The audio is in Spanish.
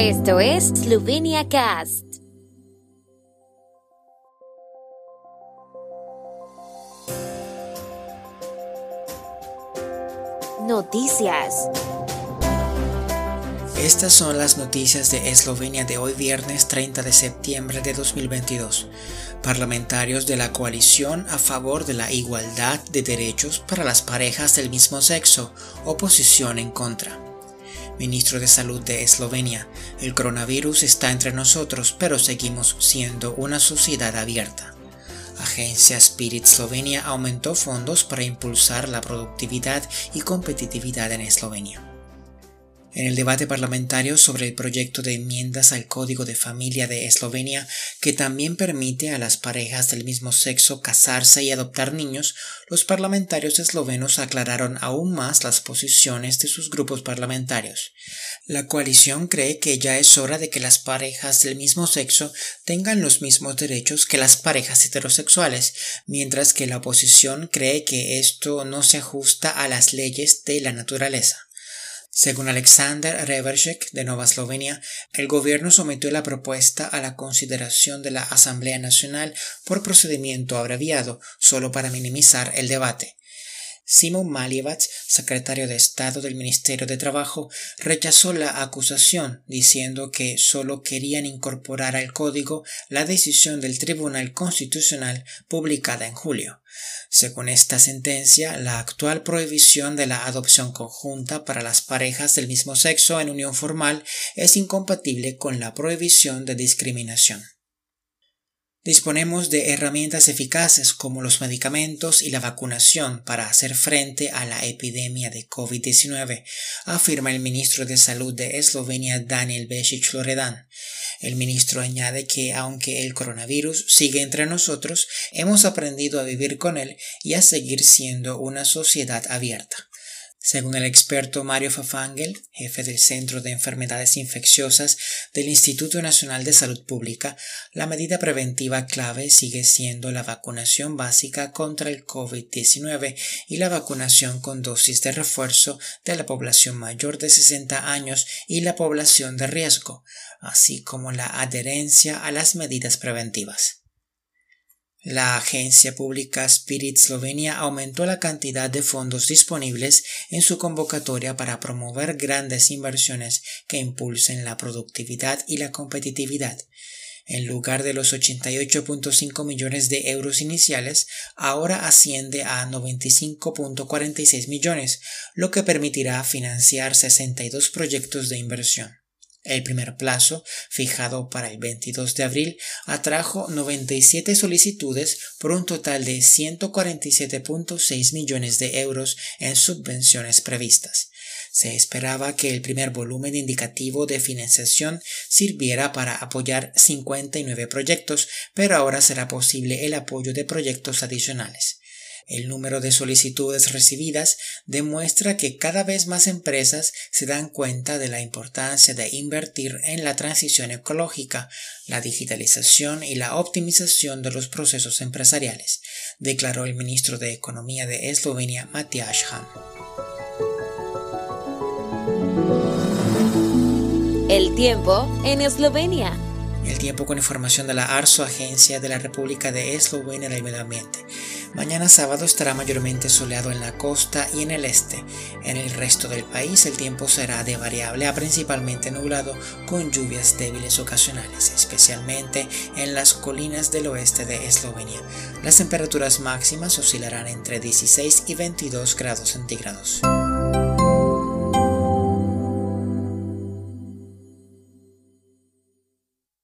Esto es Slovenia Cast. Noticias. Estas son las noticias de Eslovenia de hoy viernes 30 de septiembre de 2022. Parlamentarios de la coalición a favor de la igualdad de derechos para las parejas del mismo sexo, oposición en contra. Ministro de Salud de Eslovenia, el coronavirus está entre nosotros, pero seguimos siendo una sociedad abierta. Agencia Spirit Slovenia aumentó fondos para impulsar la productividad y competitividad en Eslovenia. En el debate parlamentario sobre el proyecto de enmiendas al Código de Familia de Eslovenia, que también permite a las parejas del mismo sexo casarse y adoptar niños, los parlamentarios eslovenos aclararon aún más las posiciones de sus grupos parlamentarios. La coalición cree que ya es hora de que las parejas del mismo sexo tengan los mismos derechos que las parejas heterosexuales, mientras que la oposición cree que esto no se ajusta a las leyes de la naturaleza. Según Alexander Revershek de Nueva Eslovenia, el gobierno sometió la propuesta a la consideración de la Asamblea Nacional por procedimiento abreviado, solo para minimizar el debate. Simon Maljevac, secretario de Estado del Ministerio de Trabajo, rechazó la acusación, diciendo que solo querían incorporar al código la decisión del Tribunal Constitucional publicada en julio. Según esta sentencia, la actual prohibición de la adopción conjunta para las parejas del mismo sexo en unión formal es incompatible con la prohibición de discriminación. Disponemos de herramientas eficaces como los medicamentos y la vacunación para hacer frente a la epidemia de COVID-19, afirma el ministro de Salud de Eslovenia Daniel Besic Loredan. El ministro añade que aunque el coronavirus sigue entre nosotros, hemos aprendido a vivir con él y a seguir siendo una sociedad abierta. Según el experto Mario Fafangel, jefe del Centro de Enfermedades Infecciosas del Instituto Nacional de Salud Pública, la medida preventiva clave sigue siendo la vacunación básica contra el COVID-19 y la vacunación con dosis de refuerzo de la población mayor de 60 años y la población de riesgo, así como la adherencia a las medidas preventivas. La agencia pública Spirit Slovenia aumentó la cantidad de fondos disponibles en su convocatoria para promover grandes inversiones que impulsen la productividad y la competitividad. En lugar de los 88.5 millones de euros iniciales, ahora asciende a 95.46 millones, lo que permitirá financiar 62 proyectos de inversión. El primer plazo, fijado para el 22 de abril, atrajo 97 solicitudes por un total de 147.6 millones de euros en subvenciones previstas. Se esperaba que el primer volumen indicativo de financiación sirviera para apoyar 59 proyectos, pero ahora será posible el apoyo de proyectos adicionales. El número de solicitudes recibidas demuestra que cada vez más empresas se dan cuenta de la importancia de invertir en la transición ecológica, la digitalización y la optimización de los procesos empresariales, declaró el ministro de Economía de Eslovenia, Matías Han. El tiempo en Eslovenia. El tiempo con información de la ARSO, Agencia de la República de Eslovenia del Medio Ambiente. Mañana sábado estará mayormente soleado en la costa y en el este. En el resto del país el tiempo será de variable a principalmente nublado con lluvias débiles ocasionales, especialmente en las colinas del oeste de Eslovenia. Las temperaturas máximas oscilarán entre 16 y 22 grados centígrados.